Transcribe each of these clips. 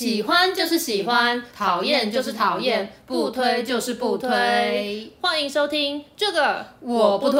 喜欢就是喜欢，讨厌就是讨厌，不推就是不推。欢迎收听这个我不推。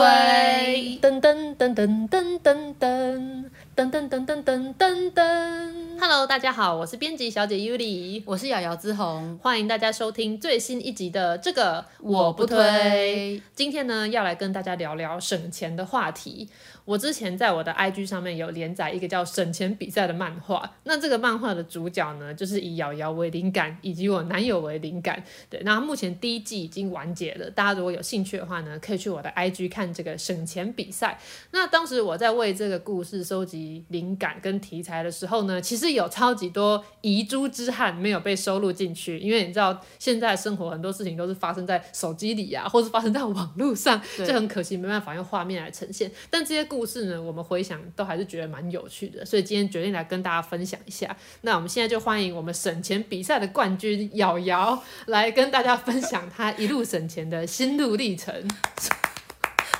噔噔噔噔噔噔噔噔噔噔噔噔噔噔。Hello，大家好，我是编辑小姐 Yuli，我是瑶瑶之红，欢迎大家收听最新一集的这个我不推。今天呢，要来跟大家聊聊省钱的话题。我之前在我的 IG 上面有连载一个叫省钱比赛的漫画，那这个漫画的主角呢，就是以瑶瑶为灵感，以及我男友为灵感。对，那目前第一季已经完结了，大家如果有兴趣的话呢，可以去我的 IG 看这个省钱比赛。那当时我在为这个故事收集灵感跟题材的时候呢，其实有超级多遗珠之憾没有被收录进去，因为你知道现在生活很多事情都是发生在手机里啊，或是发生在网络上，就很可惜没办法用画面来呈现。但这些故事呢，我们回想都还是觉得蛮有趣的，所以今天决定来跟大家分享一下。那我们现在就欢迎我们省钱比赛的冠军瑶瑶来跟大家分享她一路省钱的心路历程。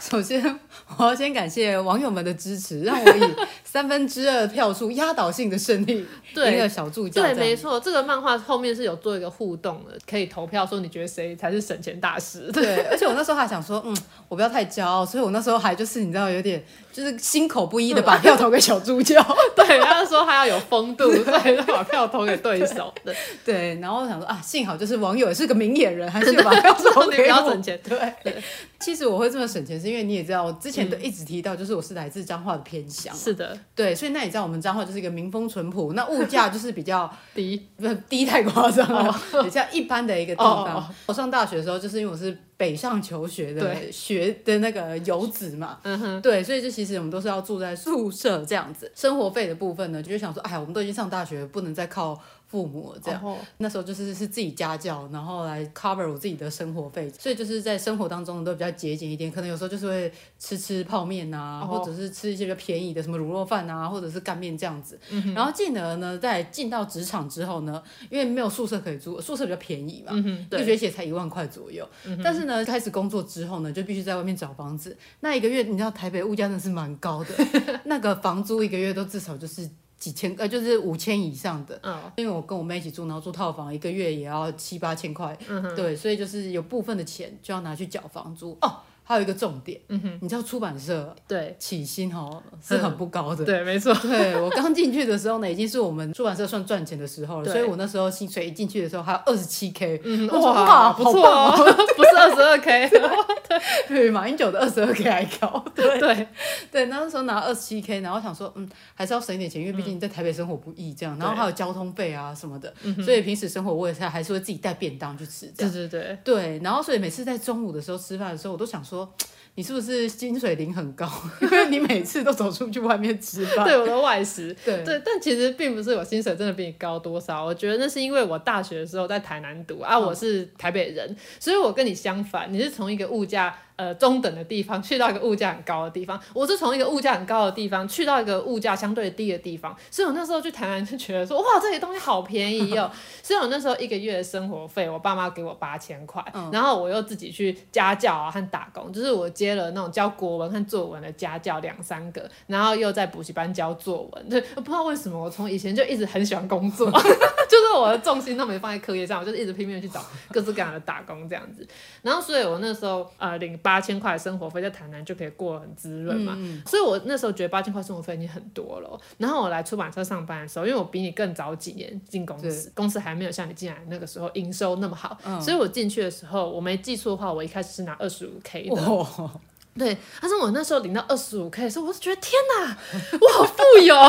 首先，我要先感谢网友们的支持，让我以三分之二票数压倒性的胜利赢了小助教。对，没错，这个漫画后面是有做一个互动的，可以投票说你觉得谁才是省钱大师。对，而且我那时候还想说，嗯，我不要太骄傲，所以我那时候还就是你知道有点就是心口不一的把票投给小助教。对，他说他要有风度，所以就把票投给对手。对，对，然后我想说啊，幸好就是网友也是个明眼人，还是把票投给我。你不要省钱。对，对，其实我会这么省钱，是因为你也知道，我之前都一直提到，就是我是来自彰化的偏乡。是的。对，所以那你知道我们彰化就是一个民风淳朴，那物价就是比较低，不是低太夸张了，比较一般的一个地方。Oh. 我上大学的时候，就是因为我是北上求学的学的那个游子嘛，嗯哼，对，所以就其实我们都是要住在宿舍这样子。生活费的部分呢，就是想说，哎呀，我们都已经上大学，不能再靠。父母这样，那时候就是是自己家教，然后来 cover 我自己的生活费，所以就是在生活当中都比较节俭一点，可能有时候就是会吃吃泡面啊，或者是吃一些比较便宜的什么卤肉饭啊，或者是干面这样子。然后进而呢，在进到职场之后呢，因为没有宿舍可以住，宿舍比较便宜嘛，一个学期才一万块左右。但是呢，开始工作之后呢，就必须在外面找房子。那一个月，你知道台北物价真的是蛮高的，那个房租一个月都至少就是。几千呃，就是五千以上的，嗯，因为我跟我妹一起住，然后住套房，一个月也要七八千块，嗯哼，对，所以就是有部分的钱就要拿去缴房租哦。还有一个重点，嗯哼，你知道出版社对。起薪哦是很不高的，对，没错，对我刚进去的时候呢，已经是我们出版社算赚钱的时候了，所以我那时候薪水一进去的时候还有二十七 K，哇，不错哦，不是二十二 K，对，马英九的二十二 K 还高，对。对。对，那时候拿二十七 K，然后想说，嗯，还是要省一点钱，因为毕竟在台北生活不易，这样，然后还有交通费啊什么的，所以平时生活我也是还是会自己带便当去吃，对对对，对，然后所以每次在中午的时候吃饭的时候，我都想说。你是不是薪水领很高？因为你每次都走出去外面吃饭。对，我的外食。对对，但其实并不是我薪水真的比你高多少。我觉得那是因为我大学的时候在台南读啊，我是台北人，所以我跟你相反，你是从一个物价。呃，中等的地方去到一个物价很高的地方，我是从一个物价很高的地方去到一个物价相对低的地方，所以我那时候去台南就觉得说，哇，这些东西好便宜哦。所以我那时候一个月的生活费，我爸妈给我八千块，嗯、然后我又自己去家教啊和打工，就是我接了那种教国文和作文的家教两三个，然后又在补习班教作文。对，我不知道为什么我从以前就一直很喜欢工作，就是我的重心都没放在课业上，我就是一直拼命去找各式各样的打工这样子。然后，所以我那时候呃领八。千块生活费在台南就可以过得很滋润嘛，嗯、所以我那时候觉得八千块生活费已经很多了。然后我来出版社上班的时候，因为我比你更早几年进公司，公司还没有像你进来那个时候营收那么好，嗯、所以我进去的时候，我没记错的话，我一开始是拿二十五 K 的。哦、对，但是我那时候领到二十五 K 的时候，我是觉得天哪，我好富有。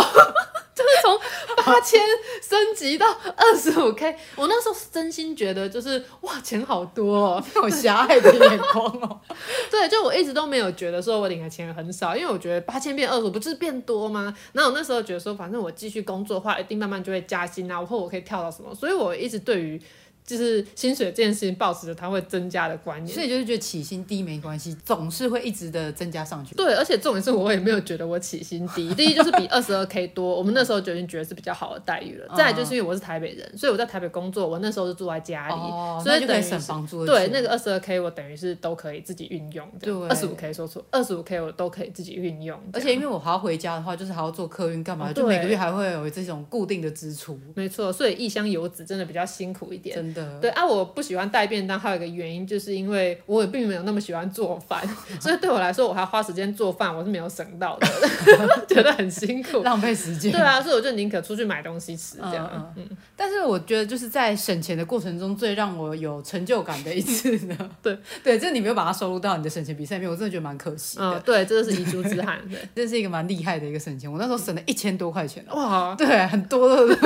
就是从八千升级到二十五 K，我那时候是真心觉得就是哇，钱好多哦，有狭隘的眼光哦。对，就我一直都没有觉得说我领的钱很少，因为我觉得八千变二十五不就是变多吗？然后我那时候觉得说，反正我继续工作的话，一定慢慢就会加薪啊，或我可以跳到什么，所以我一直对于。就是薪水这件事情保持着它会增加的观念，所以就是觉得起薪低没关系，总是会一直的增加上去。对，而且重点是我也没有觉得我起薪低，第一就是比二十二 k 多，我们那时候就已经觉得是比较好的待遇了。再来就是因为我是台北人，所以我在台北工作，我那时候是住在家里，哦、所以等于省房租。对，那个二十二 k 我等于是都可以自己运用的。对，二十五 k 说错，二十五 k 我都可以自己运用。而且因为我还要回家的话，就是还要坐客运干嘛，就每个月还会有这种固定的支出。没错，所以异乡游子真的比较辛苦一点。真的。对啊，我不。喜欢带便当，还有一个原因，就是因为我也并没有那么喜欢做饭，所以对我来说，我还要花时间做饭，我是没有省到的，觉得很辛苦，浪费时间。对啊，所以我就宁可出去买东西吃这样。嗯，嗯，但是我觉得就是在省钱的过程中，最让我有成就感的一次呢。对 对，就是你没有把它收入到你的省钱比赛里面，我真的觉得蛮可惜的。嗯、对，这就是遗珠之憾。对，这是一个蛮厉害的一个省钱，我那时候省了一千多块钱哇，对，很多的。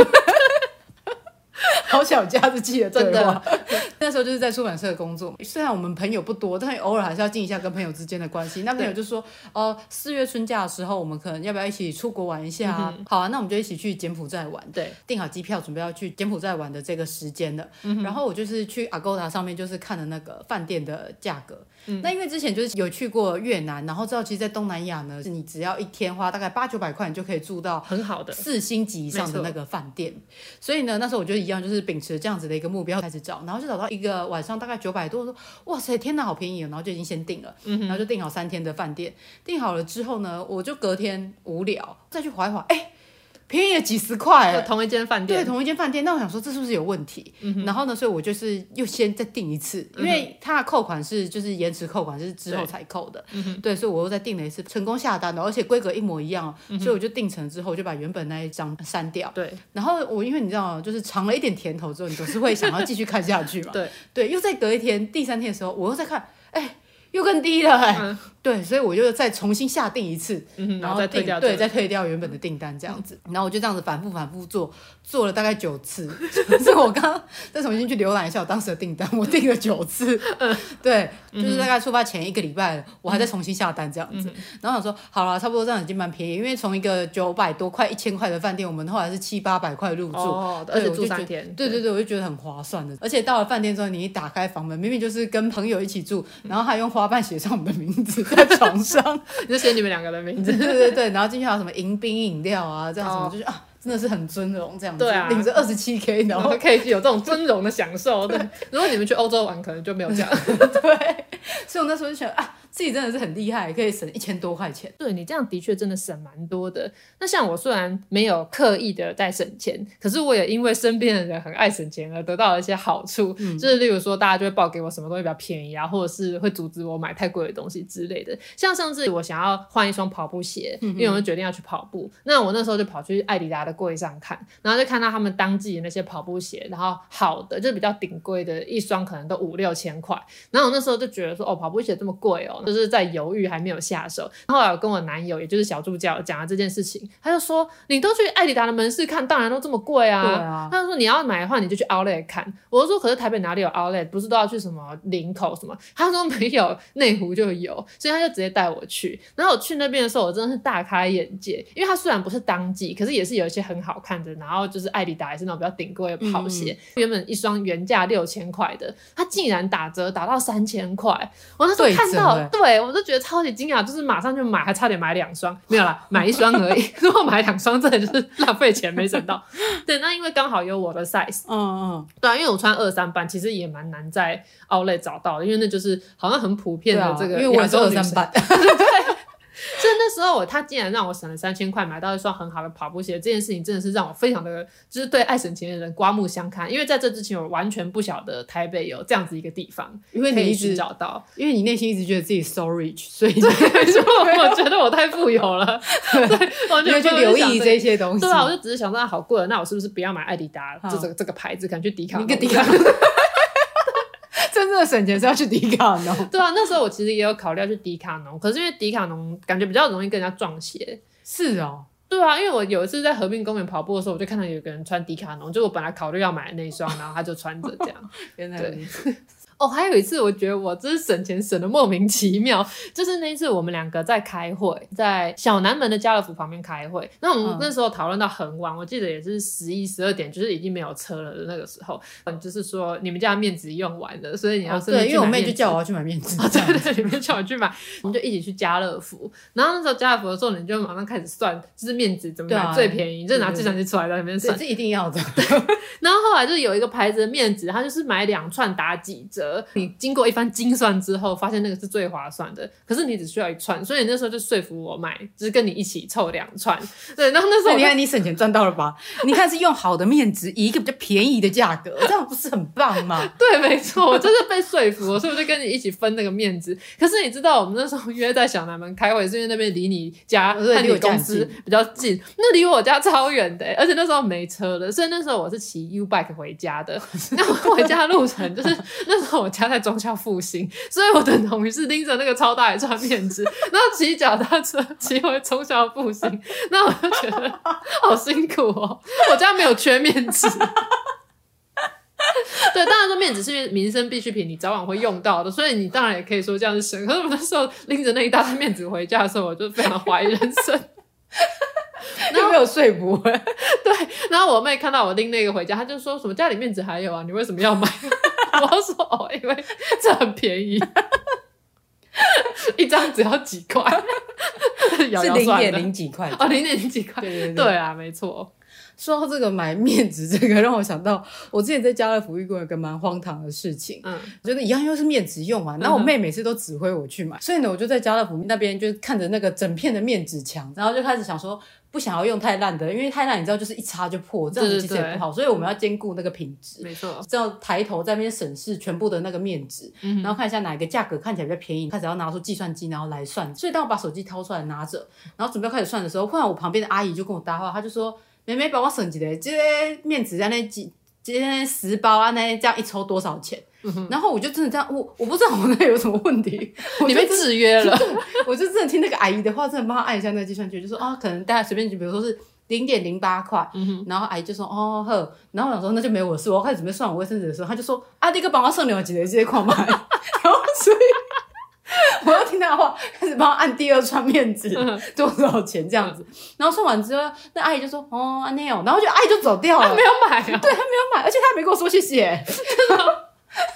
好小家子气的对话，真的。那时候就是在出版社工作，虽然我们朋友不多，但偶尔还是要进一下跟朋友之间的关系。那朋友就说：“哦，四月春假的时候，我们可能要不要一起出国玩一下？”好啊，那我们就一起去柬埔寨玩。对，订好机票，准备要去柬埔寨玩的这个时间了。然后我就是去 Agoda 上面，就是看了那个饭店的价格。嗯、那因为之前就是有去过越南，然后知道其实，在东南亚呢，是你只要一天花大概八九百块，你就可以住到很好的四星级以上的那个饭店。所以呢，那时候我觉得一样，就是秉持这样子的一个目标开始找，然后就找到一个晚上大概九百多，说哇塞，天哪，好便宜哦！然后就已经先订了，嗯、然后就订好三天的饭店。订好了之后呢，我就隔天无聊再去划一划，哎。便宜了几十块，同一间饭店，对，同一间饭店。那我想说，这是不是有问题？嗯、然后呢，所以我就是又先再订一次，因为它的扣款是就是延迟扣款，就是之后才扣的。对，对，所以我又再订了一次，成功下单了，而且规格一模一样，嗯、所以我就订成之后，就把原本那一张删掉。对，然后我因为你知道，就是尝了一点甜头之后，你总是会想要继续看下去嘛。对，对，又再隔一天，第三天的时候，我又再看，哎。又更低了，欸，嗯，对，所以我就再重新下订一次，嗯，然后再退掉，对，再退掉原本的订单这样子，然后我就这样子反复反复做，做了大概九次，所 以我刚刚再重新去浏览一下我当时的订单，我订了九次，嗯，对，就是大概出发前一个礼拜，我还在重新下单这样子，然后想说好了，差不多这样已经蛮便宜，因为从一个九百多块一千块的饭店，我们后来是七八百块入住，哦，而且住三天，对对对，我就觉得很划算的，而且到了饭店之后，你一打开房门，明明就是跟朋友一起住，然后还用花。花瓣写上我们的名字在床上，你就写你们两个的名字，对对对，然后进去还有什么迎宾饮料啊，这样什么就是啊，真的是很尊荣这样子，对啊，领着二十七 K，然后可以有这种尊荣的享受。对，如果你们去欧洲玩，可能就没有这样。对，所以我那时候就想啊。自己真的是很厉害，可以省一千多块钱。对，你这样的确真的省蛮多的。那像我虽然没有刻意的在省钱，可是我也因为身边的人很爱省钱而得到了一些好处。嗯，就是例如说大家就会报给我什么东西比较便宜啊，或者是会阻止我买太贵的东西之类的。像上次我想要换一双跑步鞋，嗯、因为我就决定要去跑步。那我那时候就跑去艾迪达的柜上看，然后就看到他们当季的那些跑步鞋，然后好的就是比较顶贵的一双可能都五六千块。然后我那时候就觉得说，哦，跑步鞋这么贵哦，就是在犹豫。还没有下手，后来我跟我男友，也就是小助教讲了这件事情，他就说：“你都去艾迪达的门市看，当然都这么贵啊。”对啊，他就说：“你要买的话，你就去 Outlet 看。”我就说：“可是台北哪里有 Outlet？不是都要去什么林口什么？”他说：“没有，内湖就有。”所以他就直接带我去。然后我去那边的时候，我真的是大开眼界，因为它虽然不是当季，可是也是有一些很好看的。然后就是艾迪达也是那种比较顶贵的跑鞋，嗯、原本一双原价六千块的，它竟然打折打到三千块。我那时候看到，对，对我就觉得超。级惊讶，就是马上就买，还差点买两双，没有啦，买一双而已。如果买两双，真的就是浪费钱，没省到。对，那因为刚好有我的 size，嗯嗯，对啊，因为我穿二三半，其实也蛮难在 outlet 找到的，因为那就是好像很普遍的这个，因为我是二三半，对。所以那时候，他竟然让我省了三千块买到一双很好的跑步鞋，这件事情真的是让我非常的，就是对爱省钱的人刮目相看。因为在这之前，我完全不晓得台北有这样子一个地方，因为你一直找到，因为你内心一直觉得自己 so rich，所以对，我觉得我太富有了，对，完全就留意这些东西。对啊，我就只是想说，它好贵，那我是不是不要买艾迪达这这这个牌子，可能去迪卡侬。真正的省钱是要去迪卡侬。对啊，那时候我其实也有考虑要去迪卡侬，可是因为迪卡侬感觉比较容易跟人家撞鞋。是哦。对啊，因为我有一次在河滨公园跑步的时候，我就看到有个人穿迪卡侬，就我本来考虑要买的那一双，然后他就穿着这样。原来对。哦，还有一次，我觉得我真是省钱省的莫名其妙，就是那一次我们两个在开会，在小南门的家乐福旁边开会。那我们那时候讨论到很晚，我记得也是十一十二点，就是已经没有车了的那个时候。嗯，就是说你们家的面子用完了，所以你要是、哦、对，因为我妹就叫我要去买面子。哦，对对，你们叫我去买，我们就一起去家乐福。然后那时候家乐福的时候，你就马上开始算，就是面子怎么买最便宜，啊、就拿计算机出来在那边算，这一定要的。然后后来就有一个牌子的面子，它就是买两串打几折，你经过。一番精算之后，发现那个是最划算的。可是你只需要一串，所以那时候就说服我买，就是跟你一起凑两串。对，然后那时候你看你省钱赚到了吧？你看是用好的面值，以一个比较便宜的价格，这样不是很棒吗？对，没错，我就是被说服，所以我就跟你一起分那个面值。可是你知道，我们那时候约在小南门开会，是因为那边离你家和你公司比较近，那离我家超远的，而且那时候没车了，所以那时候我是骑 U bike 回家的。那我回家的路程就是那时候我家在中校复兴，所以我等同于是拎着那个超大一串面纸，然后骑脚踏车骑回中校复兴，那我就觉得好辛苦哦。我家没有缺面纸，对，当然说面纸是因为民生必需品，你早晚会用到的，所以你当然也可以说这样是省。可是我那时候拎着那一大串面纸回家的时候，我就非常怀疑人生。然后没有说服，对，然后我妹看到我拎那个回家，她就说什么家里面纸还有啊，你为什么要买？我说哦，因为这很便宜，一张只要几块，是 零点零几块哦，零点零几块，对对对，对啊，没错。说到这个买面纸，这个让我想到我之前在家乐福遇过一个蛮荒唐的事情。嗯，我觉得一样又是面纸用完，然后我妹每次都指挥我去买，嗯、所以呢，我就在家乐福那边就看着那个整片的面纸墙，然后就开始想说不想要用太烂的，因为太烂你知道就是一擦就破，这样子其实也不好，所以我们要兼顾那个品质。没错，这样抬头在那边审视全部的那个面值，嗯、然后看一下哪一个价格看起来比较便宜，开始要拿出计算机然后来算。所以当我把手机掏出来拿着，然后准备开始算的时候，忽然我旁边的阿姨就跟我搭话，她就说。妹妹帮我算一下，这个面纸在那几，这些十包啊，那这样一抽多少钱？嗯、然后我就真的这样，我我不知道我那有什么问题，你被制约了。我就真的听那个阿姨的话，真的帮她按一下那个计算器，就说啊，可能大家随便就，比如说是零点零八块，嗯、然后阿姨就说哦呵，然后我想说那就没我事，我开始准备算我卫生纸的时候，她就说啊，这个帮我算两几的这些款嘛，然后帮他按第二串面纸多少钱这样子，然后算完之后，那阿姨就说哦，阿内哦，然后就阿姨就走掉了，他没有买啊，对，他没有买，而且他还没跟我说谢谢。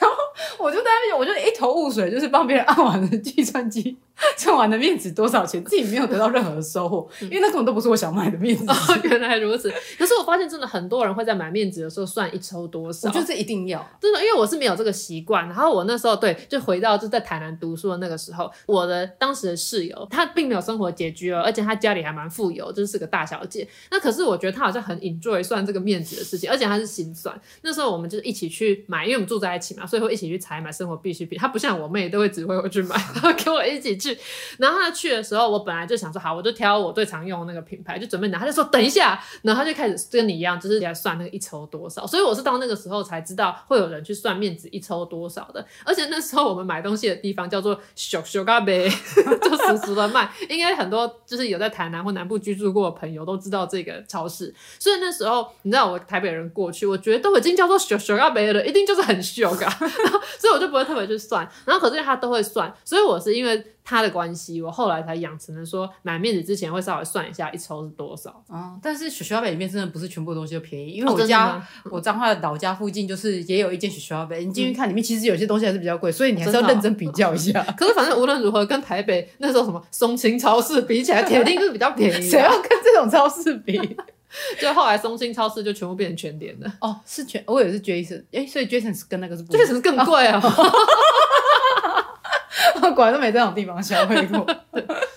然后我就在那边，我就一头雾水，就是帮别人按完了计算机，算完的面子多少钱，自己没有得到任何的收获，因为那根本都不是我想买的面子。哦，原来如此。可是我发现真的很多人会在买面子的时候算一抽多少，我觉得这一定要真的，因为我是没有这个习惯。然后我那时候对，就回到就在台南读书的那个时候，我的当时的室友她并没有生活拮据哦，而且她家里还蛮富有，就是个大小姐。那可是我觉得她好像很 enjoy 算这个面子的事情，而且她是心算。那时候我们就一起去买，因为我们住在一起嘛，所以会一起去采买生活必需品。她不像我妹都会指挥我去买，然后跟我一起去，然后他。去的时候，我本来就想说好，我就挑我最常用的那个品牌，就准备拿。他就说等一下，然后他就开始跟你一样，就是来算那个一抽多少。所以我是到那个时候才知道会有人去算面子一抽多少的。而且那时候我们买东西的地方叫做小小咖啡，就实时的卖。应该很多就是有在台南或南部居住过的朋友都知道这个超市。所以那时候你知道我台北人过去，我觉得都已经叫做小小咖啡了，一定就是很小咖。所以我就不会特别去算。然后可是他都会算，所以我是因为。他的关系，我后来才养成了说买面子之前会稍微算一下一抽是多少。嗯，但是雪雪北里面真的不是全部东西都便宜，因为我家、哦、我彰化的老家附近就是也有一间雪雪北，你进去看里面其实有些东西还是比较贵，所以你还是要认真比较一下。可是反正无论如何，跟台北那时候什么松青超市比起来，铁定是比较便宜。谁要跟这种超市比？就后来松青超市就全部变成全联的。哦，是全，我也是 Jason，哎，所以 Jason 是跟那个是不，Jason 更贵啊。哦果然都没在这种地方消费过。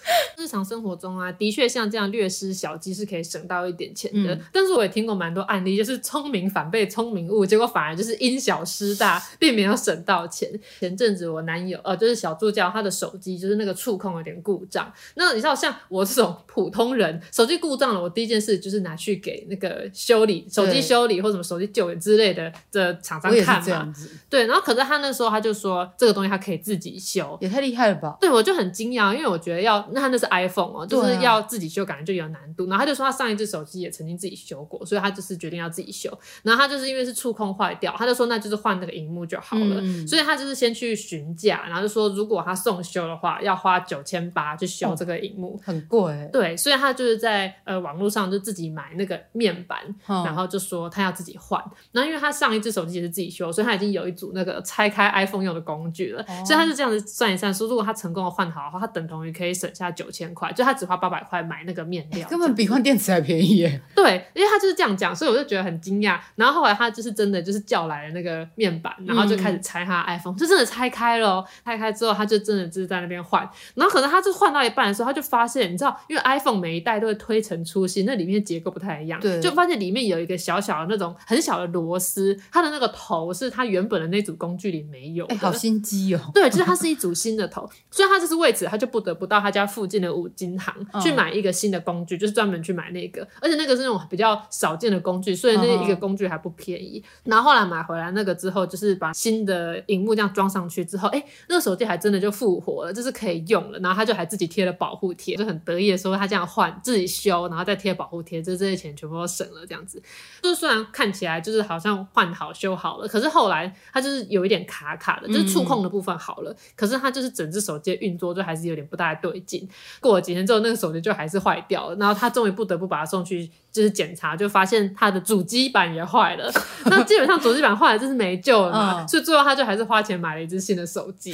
日常生活中啊，的确像这样略施小计是可以省到一点钱的。嗯、但是我也听过蛮多案例，就是聪明反被聪明误，结果反而就是因小失大，并没有省到钱。前阵子我男友呃，就是小助教，他的手机就是那个触控有点故障。那你知道，像我这种普通人，手机故障了，我第一件事就是拿去给那个修理手机修理或什么手机救援之类的的厂商看嘛。对，然后可是他那时候他就说这个东西他可以自己修，也太厉害了吧？对，我就很惊讶，因为我觉得要那他那是 iPhone 哦，就是要自己修，感觉就有难度。然后他就说他上一只手机也曾经自己修过，所以他就是决定要自己修。然后他就是因为是触控坏掉，他就说那就是换那个荧幕就好了。嗯、所以他就是先去询价，然后就说如果他送修的话，要花九千八去修这个荧幕，哦、很贵。对，所以他就是在呃网络上就自己买那个面板，嗯、然后就说他要自己换。然后因为他上一只手机也是自己修，所以他已经有一组那个拆开 iPhone 用的工具了。哦、所以他是这样子算一算，说如果他成功的换好的话，他等同于可以省下九千块，就他只花八百块买那个面料，根本比换电池还便宜耶。对，因为他就是这样讲，所以我就觉得很惊讶。然后后来他就是真的就是叫来了那个面板，然后就开始拆他的 iPhone，、嗯、就真的拆开了。拆开之后，他就真的就是在那边换。然后可能他就换到一半的时候，他就发现，你知道，因为 iPhone 每一代都会推陈出新，那里面结构不太一样，对，就发现里面有一个小小的那种很小的螺丝，它的那个头是它原本的那组工具里没有。哎、欸，好心机哦。对，就是它是一组新的头，所以他就是为此，他就不得不到他家附近的五金行、嗯、去买一个新的工具，就是专门去买那个，而且那个是那种比较少见的工具，所以那一个工具还不便宜。嗯、然后后来买回来那个之后，就是把新的荧幕这样装上去之后，哎、欸，那个手机还真的就复活了，就是可以用了。然后他就还自己贴了保护贴，就很得意的说他这样换自己修，然后再贴保护贴，就这些钱全部都省了这样子。就虽然看起来就是好像换好修好了，可是后来他就是有一点卡卡的，就是触控的部分好了，嗯、可是他就是整只手机的运作就还是有点不大对劲。过了几天之后，那个手机就还是坏掉了，然后他终于不得不把它送去就是检查，就发现他的主机板也坏了。那基本上主机板坏了就是没救了嘛，嗯、所以最后他就还是花钱买了一只新的手机。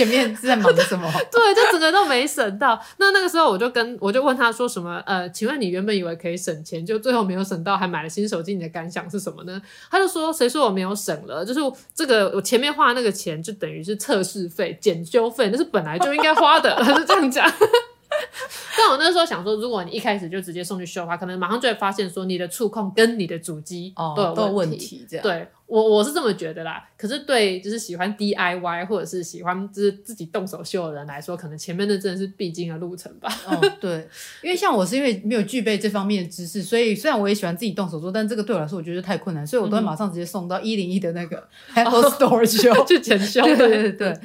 前面是在忙什么？对，就整个都没省到。那那个时候我就跟我就问他说什么？呃，请问你原本以为可以省钱，就最后没有省到，还买了新手机，你的感想是什么呢？他就说：谁说我没有省了？就是这个我前面花的那个钱，就等于是测试费、检修费，那是本来就应该花的。他就这样讲。但我那时候想说，如果你一开始就直接送去修的话，可能马上就会发现说你的触控跟你的主机都有问题。这样，对我我是这么觉得啦。可是对就是喜欢 DIY 或者是喜欢就是自己动手修的人来说，可能前面那真的是必经的路程吧。哦，对，因为像我是因为没有具备这方面的知识，所以虽然我也喜欢自己动手做，但这个对我来说我觉得太困难，所以我都会马上直接送到一零一的那个 Apple Store 修，去检修。对对对。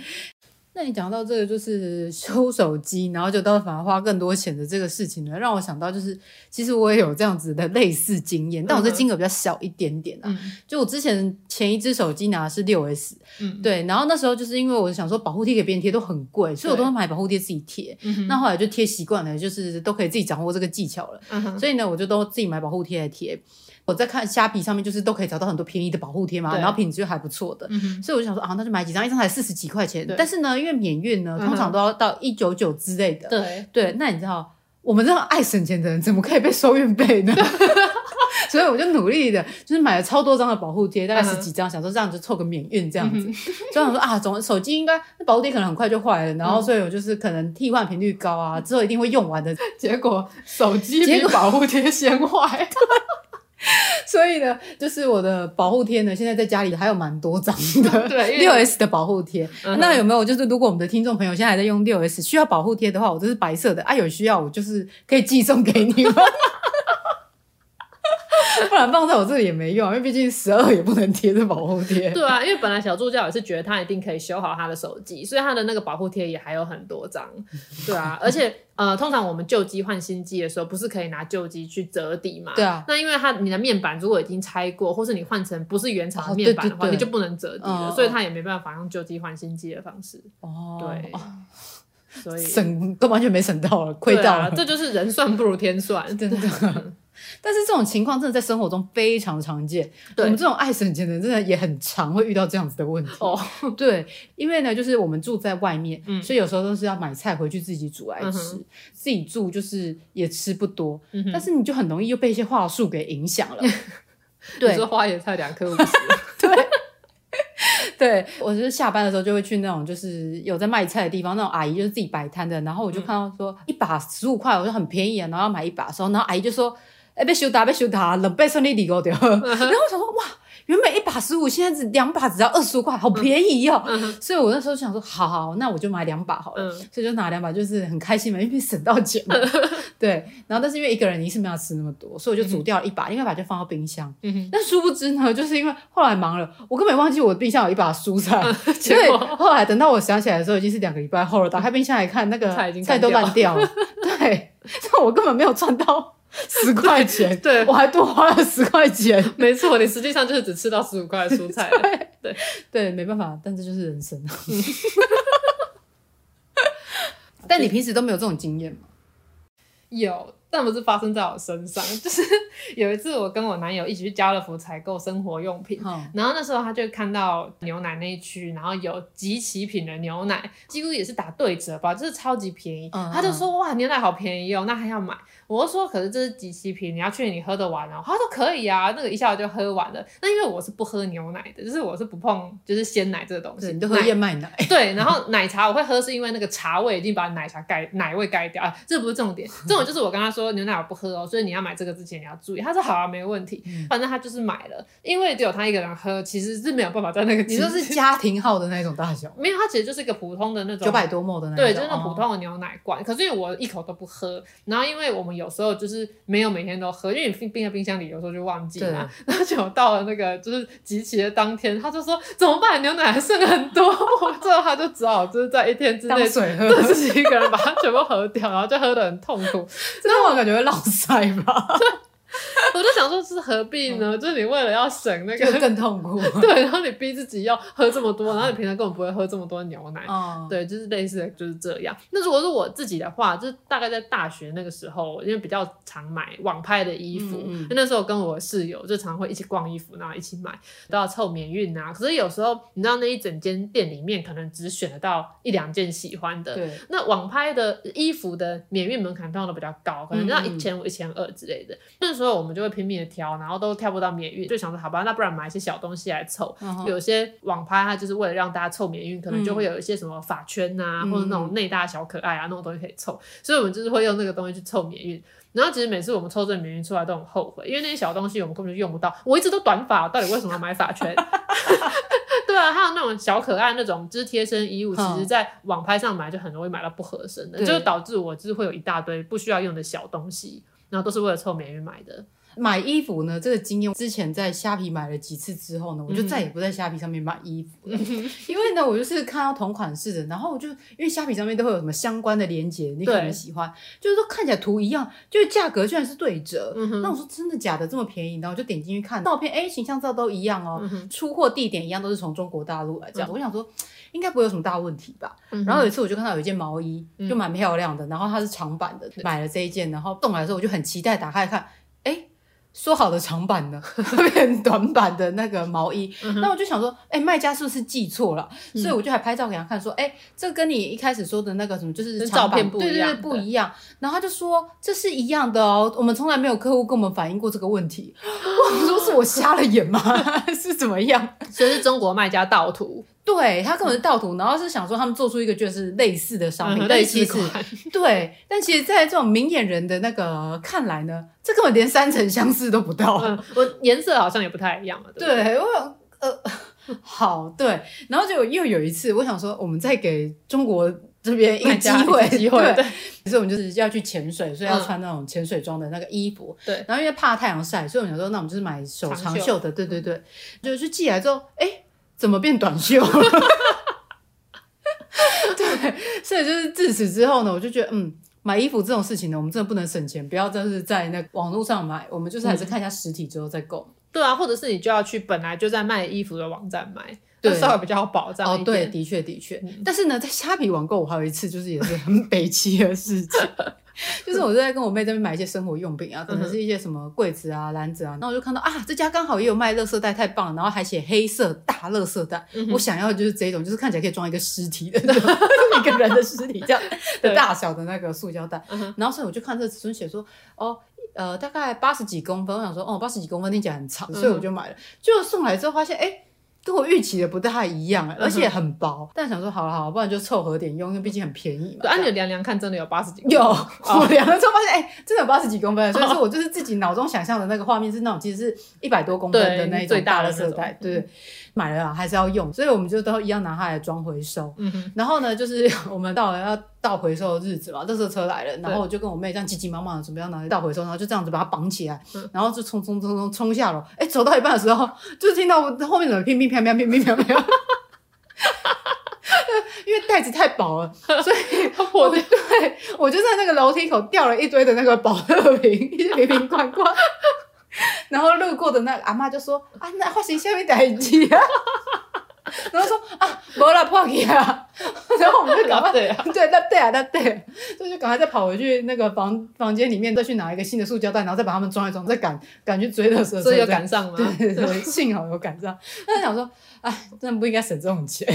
那你讲到这个就是修手机，然后就到反而花更多钱的这个事情呢，让我想到就是，其实我也有这样子的类似经验，但我这金额比较小一点点啊。嗯、就我之前前一只手机拿的是六 S，嗯，对，然后那时候就是因为我想说保护贴给别人贴都很贵，所以我都会买保护贴自己贴。对那后来就贴习惯了，就是都可以自己掌握这个技巧了，嗯、所以呢，我就都自己买保护贴来贴。我在看虾皮上面，就是都可以找到很多便宜的保护贴嘛，然后品质又还不错的，嗯、所以我就想说啊，那就买几张，一张才四十几块钱。但是呢，因为免运呢，通常都要到一九九之类的。对对，那你知道，我们这种爱省钱的人，怎么可以被收运费呢？所以我就努力的，就是买了超多张的保护贴，大概十几张，嗯、想说这样就凑个免运这样子。嗯、所以想说啊，总手机应该那保护贴可能很快就坏了，然后所以我就是可能替换频率高啊，之后一定会用完的。结果手机比保护贴先坏。所以呢，就是我的保护贴呢，现在在家里还有蛮多张的，对，六 S 的保护贴。嗯、那有没有就是，如果我们的听众朋友现在还在用六 S，需要保护贴的话，我这是白色的啊，有需要我就是可以寄送给你们。不然放在我这里也没用，因为毕竟十二也不能贴这保护贴。对啊，因为本来小助教也是觉得他一定可以修好他的手机，所以他的那个保护贴也还有很多张。对啊，而且呃，通常我们旧机换新机的时候，不是可以拿旧机去折抵嘛？对啊。那因为它你的面板如果已经拆过，或是你换成不是原厂的面板的话，哦、对对对，你就不能折抵了，哦、所以他也没办法用旧机换新机的方式。哦，对。所以省都完全没省到了，亏到了。这就是人算不如天算，真的。但是这种情况真的在生活中非常常见。对我们这种爱省钱的人，真的也很常会遇到这样子的问题。哦，对，因为呢，就是我们住在外面，嗯、所以有时候都是要买菜回去自己煮来吃。嗯、自己住就是也吃不多，嗯、但是你就很容易又被一些话术给影响了。对，你说花椰菜两颗五十。对，对我就是下班的时候就会去那种就是有在卖菜的地方，那种阿姨就是自己摆摊的，然后我就看到说一把十五块，我就很便宜啊，然后要买一把的时候，然后阿姨就说。哎，被修打，被修打，冷被顺利理过掉。然后我想说，哇，原本一把把十五，现在只两把只要二十五块，好便宜哦。所以我那时候想说，好好，那我就买两把好了。所以就拿两把，就是很开心嘛，因为省到钱嘛。对，然后但是因为一个人一次没有吃那么多，所以我就煮掉了一把，另外一把就放到冰箱。但殊不知呢，就是因为后来忙了，我根本忘记我冰箱有一把蔬菜。所以后来等到我想起来的时候，已经是两个礼拜后了。打开冰箱来看，那个菜都烂掉了。对，所以我根本没有赚到。十块钱，对，我还多花了十块钱。没错，你实际上就是只吃到十五块的蔬菜。对 对对，没办法，但这就是人生。但你平时都没有这种经验吗？有。但不是发生在我身上，就是有一次我跟我男友一起去家乐福采购生活用品，嗯、然后那时候他就看到牛奶那一区，然后有集齐品的牛奶，几乎也是打对折吧，就是超级便宜。嗯、他就说哇，牛奶好便宜哦，那还要买。我就说可是这是几期瓶，你要确定你喝得完哦。他说可以啊，那个一下就喝完了。那因为我是不喝牛奶的，就是我是不碰就是鲜奶这个东西，你都喝燕麦奶。对，然后奶茶我会喝是因为那个茶味已经把奶茶盖奶味盖掉啊，这不是重点，重点就是我跟他说。牛奶我不喝哦，所以你要买这个之前你要注意。他说好啊，没问题。反正他就是买了，因为只有他一个人喝，其实是没有办法在那个。你说是家庭号的那种大小？没有，它其实就是一个普通的那种九百多 ml 的那种。对，就是那种普通的牛奶罐。可是因为我一口都不喝，然后因为我们有时候就是没有每天都喝，因为你冰在冰箱里，有时候就忘记嘛。然后就到了那个就是集齐的当天，他就说怎么办？牛奶还剩很多。最后他就只好就是在一天之内水喝，自己一个人把它全部喝掉，然后就喝得很痛苦。那我感觉会浪费吧。我就想说，是何必呢？嗯、就是你为了要省那个，更痛苦。对，然后你逼自己要喝这么多，然后你平常根本不会喝这么多牛奶。嗯、对，就是类似的就是这样。那如果是我自己的话，就是大概在大学那个时候，因为比较常买网拍的衣服，嗯嗯，那时候跟我室友就常会一起逛衣服，然后一起买，都要凑免运啊。可是有时候你知道，那一整间店里面可能只选得到一两件喜欢的。对。那网拍的衣服的免运门槛通常都比较高，可能要一千五、一千二之类的。那时候我们就会拼命的挑，然后都挑不到免运，就想说好吧，那不然买一些小东西来凑。Uh. 有些网拍它就是为了让大家凑免运，可能就会有一些什么发圈啊，嗯、或者那种内搭小可爱啊，那种东西可以凑。所以我们就是会用那个东西去凑免运。然后其实每次我们凑这个免运出来都很后悔，因为那些小东西我们根本就用不到。我一直都短发，到底为什么要买发圈？对啊，还有那种小可爱那种就是贴身衣物，其实在网拍上买就很容易买到不合身的，嗯、就导致我就是会有一大堆不需要用的小东西，然后都是为了凑美元买的。买衣服呢，这个经验之前在虾皮买了几次之后呢，我就再也不在虾皮上面买衣服了。因为呢，我就是看到同款式的，然后我就因为虾皮上面都会有什么相关的链接，你可能喜欢，就是说看起来图一样，就是价格居然是对折。嗯、那我说真的假的这么便宜？然后我就点进去看照片，哎，形象照都一样哦，嗯、出货地点一样，都是从中国大陆来这样。嗯、我想说应该不会有什么大问题吧。嗯、然后有一次我就看到有一件毛衣，就蛮漂亮的，然后它是长版的，买了这一件，然后送来的时候我就很期待打开来看，哎。说好的长版的 变短版的那个毛衣，那、我就想说，哎、欸，卖家是不是记错了？嗯、所以我就还拍照给他看，说，哎、欸，这跟你一开始说的那个什么，就是照片不一样，对对对，不一样。然后他就说，这是一样的哦，我们从来没有客户跟我们反映过这个问题。我说是我瞎了眼吗？是怎么样？所以是中国卖家盗图。对，他根本是盗图，然后是想说他们做出一个就是类似的商品，类似款。对，但其实，在这种明眼人的那个看来呢，这根本连三层相似都不到。嗯，我颜色好像也不太一样了。对，对，我呃，好，对，然后就又有一次，我想说，我们再给中国这边一个机会，机会。对，其实我们就是要去潜水，所以要穿那种潜水装的那个衣服。对，然后因为怕太阳晒，所以我们想说，那我们就是买手长袖的。对对对，就去寄来之后，哎。怎么变短袖了？对，所以就是自此之后呢，我就觉得，嗯，买衣服这种事情呢，我们真的不能省钱，不要真是在那网络上买，我们就是还是看一下实体之后再购。嗯。对啊，或者是你就要去本来就在卖衣服的网站买，对，稍微比较好保障。哦，对，的确的确。嗯、但是呢，在虾皮网购，我还有一次就是也是很北戚的事情。就是我在跟我妹在那边买一些生活用品啊，可能是一些什么柜子啊、篮子啊，然后我就看到啊，这家刚好也有卖垃圾袋，太棒了，然后还写黑色大垃圾袋，嗯、我想要的就是这种，就是看起来可以装一个尸体的，一个人的尸体这样 的大小的那个塑胶袋，对然后所以我就看这尺寸写说，哦，呃，大概八十几公分，我想说，哦，八十几公分听起来很长，所以我就买了，就送来之后发现，哎。跟我预期的不太一样，而且很薄。但想说好了好了，不然就凑合点用，因为毕竟很便宜嘛。对，按你量量看，真的有八十几。有，我量了之后发现，哎，真的有八十几公分。所以说我就是自己脑中想象的那个画面是那种，其实是一百多公分的那一种大的色带。对，买了还是要用，所以我们就都一样拿它来装回收。然后呢，就是 我们到了要到回收的日子嘛，这时候车来了，然后我就跟我妹这样急急忙忙的准备要拿去倒回收，然后就这样子把它绑起来，然后就冲冲冲冲冲下楼。哎，走到一半的时候，就听到后面怎么乒乒乓乓乒乒乓乓，因为袋子太薄了，所以我就对我就在那个楼梯口掉了一堆的那个保乐瓶，一些瓶瓶罐罐。然后路过的那个阿妈就说：“啊，那发生什么代志啊？”然后说：“啊，没了破去啊。”然后我们就赶快对啊，对，那对啊，那对，所以就赶快再跑回去那个房房间里面，再去拿一个新的塑胶袋，然后再把它们装一装，再赶赶去追的时候，所以有赶上吗？对对 对，幸好有赶上。但是想说，哎，真的不应该省这种钱。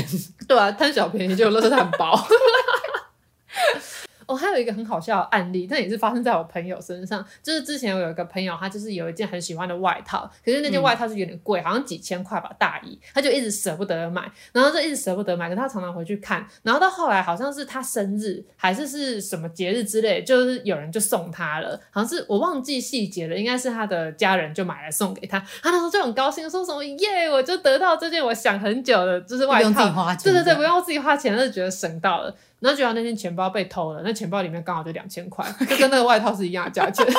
对啊，贪小便宜就垃圾很薄。哦，还有一个很好笑的案例，但也是发生在我朋友身上。就是之前我有一个朋友，他就是有一件很喜欢的外套，可是那件外套是有点贵，嗯、好像几千块吧，大衣，他就一直舍不得买，然后就一直舍不得买。可是他常常回去看，然后到后来好像是他生日还是是什么节日之类，就是有人就送他了，好像是我忘记细节了，应该是他的家人就买来送给他。他那时候就很高兴，说什么耶，我就得到这件我想很久的，就是外套，对对对，不用自己花钱，他就觉得省到了。然后结果那天钱包被偷了，那钱包里面刚好就两千块，就跟那个外套是一样的价钱。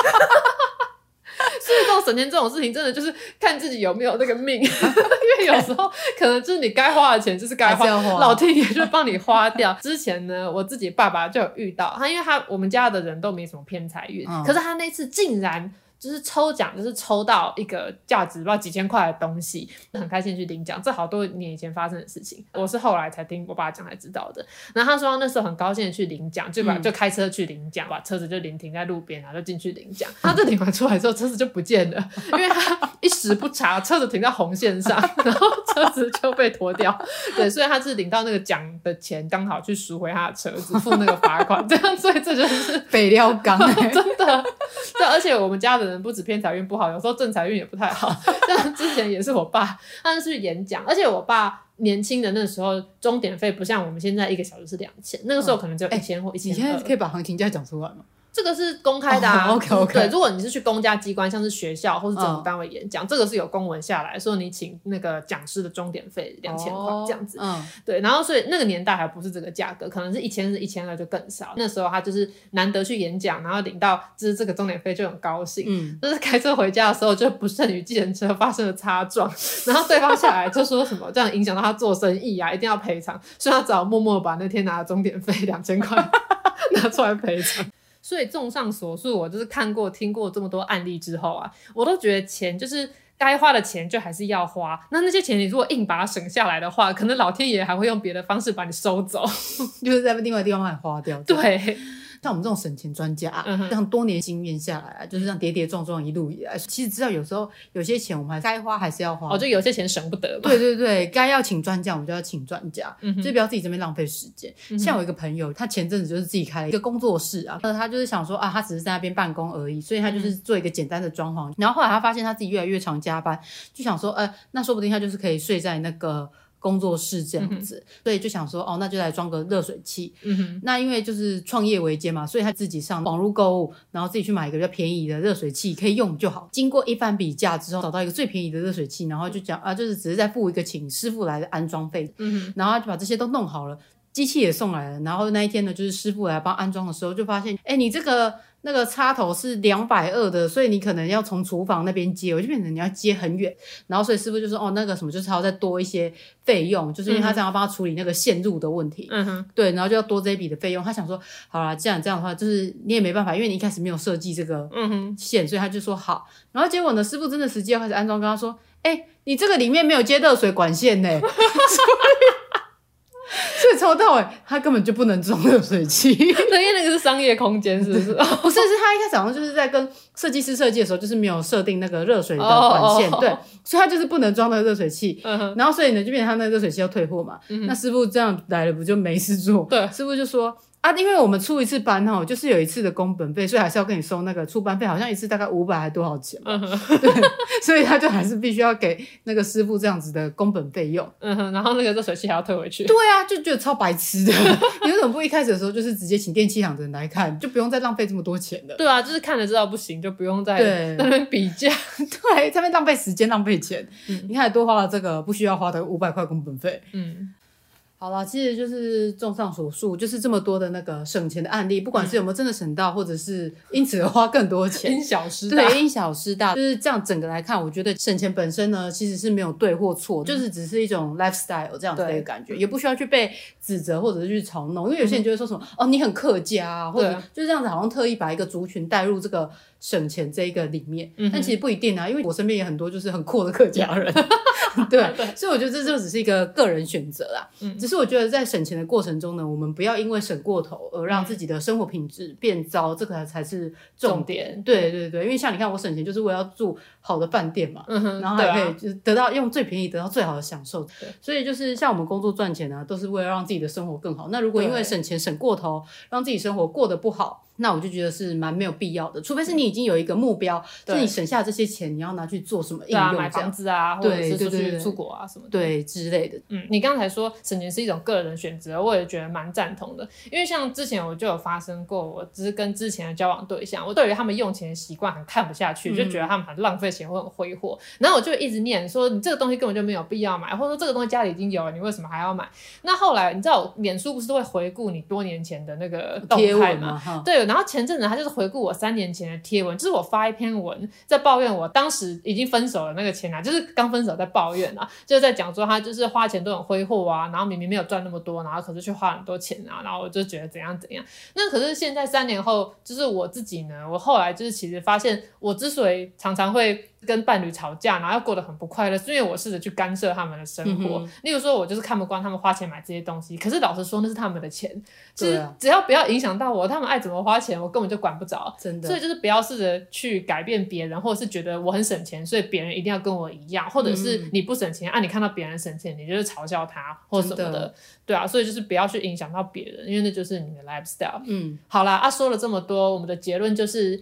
所以这种省钱这种事情，真的就是看自己有没有那个命，因为有时候可能就是你该花的钱就是该花，花老天爷就帮你花掉。之前呢，我自己爸爸就有遇到他，因为他我们家的人都没什么偏财运，嗯、可是他那次竟然。就是抽奖，就是抽到一个价值不知道几千块的东西，很开心去领奖。这好多年以前发生的事情，我是后来才听我爸讲才知道的。然后他说他那时候很高兴的去领奖，就把就开车去领奖，把车子就临停在路边，然后就进去领奖。他这领完出来之后，车子就不见了，因为他一时不察，车子停在红线上，然后车子就被拖掉。对，所以他是领到那个奖的钱，刚好去赎回他的车子，付那个罚款。这样，所以这就是北料钢，真的。对，而且我们家的。不止偏财运不好，有时候正财运也不太好。像之前也是我爸，他是去演讲，而且我爸年轻的那时候，钟点费不像我们现在一个小时是两千，那个时候可能只有一千或一千欸。你现在可以把行情价讲出来吗？这个是公开的啊。Oh, OK OK。对，如果你是去公家机关，像是学校或是政府单位演讲，oh. 这个是有公文下来说你请那个讲师的钟点费两千块这样子。嗯。Oh. 对，然后所以那个年代还不是这个价格，可能是一千是一千二就更少。那时候他就是难得去演讲，然后领到就是这个钟点费就很高兴。嗯。就是开车回家的时候就不慎与计程车发生了擦撞，然后对方下来就说什么这样影响到他做生意啊，一定要赔偿，所以他只好默默把那天拿的钟点费两千块 拿出来赔偿。所以，综上所述，我就是看过、听过这么多案例之后啊，我都觉得钱就是该花的钱就还是要花。那那些钱，你如果硬把它省下来的话，可能老天爷还会用别的方式把你收走，就是在另外地方把你花掉。对。像我们这种省钱专家，这样多年经验下来啊，就是这样跌跌撞撞一路以来，其实知道有时候有些钱我们还该花还是要花。哦，就有些钱省不得。对对对，该要请专家我们就要请专家，就不要自己这边浪费时间。像我一个朋友，他前阵子就是自己开了一个工作室啊，那他就是想说啊，他只是在那边办公而已，所以他就是做一个简单的装潢。然后后来他发现他自己越来越常加班，就想说，呃，那说不定他就是可以睡在那个。工作室这样子，嗯、所以就想说，哦，那就来装个热水器。嗯哼，那因为就是创业维艰嘛，所以他自己上网络购物，然后自己去买一个比较便宜的热水器，可以用就好。经过一番比价之后，找到一个最便宜的热水器，然后就讲啊，就是只是再付一个请师傅来的安装费。嗯哼，然后他就把这些都弄好了，机器也送来了。然后那一天呢，就是师傅来帮安装的时候，就发现，哎，你这个。那个插头是两百二的，所以你可能要从厨房那边接，我就变成你要接很远，然后所以师傅就说哦，那个什么就是还要再多一些费用，就是因为他这样要帮他处理那个线路的问题，嗯哼，对，然后就要多这一笔的费用。他想说，好啦，既然这样的话，就是你也没办法，因为你一开始没有设计这个嗯哼线，所以他就说好。然后结果呢，师傅真的实际要开始安装，跟他说，哎、欸，你这个里面没有接热水管线呢。所 以 所以从头到尾，他根本就不能装热水器，因为那个是商业空间，是不是？不是，是他一开始好像就是在跟设计师设计的时候，就是没有设定那个热水的管线，对，所以他就是不能装那个热水器。然后所以呢，就变成他那个热水器要退货嘛。那师傅这样来了，不就没事做？对，师傅就说：“啊，因为我们出一次班哈，就是有一次的工本费，所以还是要跟你收那个出班费，好像一次大概五百还多少钱嘛。嗯。对，所以他就还是必须要给那个师傅这样子的工本费用。嗯哼。然后那个热水器还要退回去。对啊，就觉得超白痴的。你为什么不一开始的时候就是直接请电器行的人来看，就不用再浪费这么多钱了？对啊，就是看了知道不行，就不用再在那边比价。对，在那边浪费时间浪费钱。嗯。你看多花了这个不需要花的五百块工本费。嗯。好了，其实就是综上所述，就是这么多的那个省钱的案例，不管是有没有真的省到，嗯、或者是因此而花更多钱，因小失大，对，因小失大，就是这样。整个来看，我觉得省钱本身呢，其实是没有对或错，嗯、就是只是一种 lifestyle 这样子的一个感觉，也不需要去被指责或者是去嘲弄，因为有些人就会说什么、嗯、哦，你很客家啊，或者就这样子，好像特意把一个族群带入这个省钱这一个里面，嗯、但其实不一定啊，因为我身边也很多就是很阔的客家人。对，所以我觉得这就只是一个个人选择啦。嗯，只是我觉得在省钱的过程中呢，我们不要因为省过头而让自己的生活品质变糟，这个才是重点。重点对对对，因为像你看，我省钱就是为了要住好的饭店嘛，嗯，然后还可以就是得到用最便宜得到最好的享受。所以就是像我们工作赚钱啊，都是为了让自己的生活更好。那如果因为省钱省过头，让自己生活过得不好。那我就觉得是蛮没有必要的，除非是你已经有一个目标，就你省下这些钱，你要拿去做什么应用？买房子啊，或者是出去出国啊什么的，对之类的。嗯，你刚才说省钱是一种个人选择，我也觉得蛮赞同的。因为像之前我就有发生过，我只是跟之前的交往对象，我对于他们用钱的习惯很看不下去，就觉得他们很浪费钱或很挥霍，然后我就一直念说，你这个东西根本就没有必要买，或者说这个东西家里已经有了，你为什么还要买？那后来你知道，脸书不是都会回顾你多年前的那个动态吗？对，然后前阵子他就是。回顾我三年前的贴文，就是我发一篇文在抱怨我当时已经分手了那个前男，就是刚分手在抱怨啊，就在讲说他就是花钱都很挥霍啊，然后明明没有赚那么多，然后可是却花很多钱啊，然后我就觉得怎样怎样。那可是现在三年后，就是我自己呢，我后来就是其实发现，我之所以常常会。跟伴侣吵架，然后又过得很不快乐，是因为我试着去干涉他们的生活。嗯、例如说，我就是看不惯他们花钱买这些东西，可是老实说，那是他们的钱，其实只要不要影响到我，他们爱怎么花钱，我根本就管不着。真的，所以就是不要试着去改变别人，或者是觉得我很省钱，所以别人一定要跟我一样，或者是你不省钱，啊，你看到别人省钱，你就是嘲笑他或什么的，的对啊，所以就是不要去影响到别人，因为那就是你的 lifestyle。嗯，好啦，啊，说了这么多，我们的结论就是。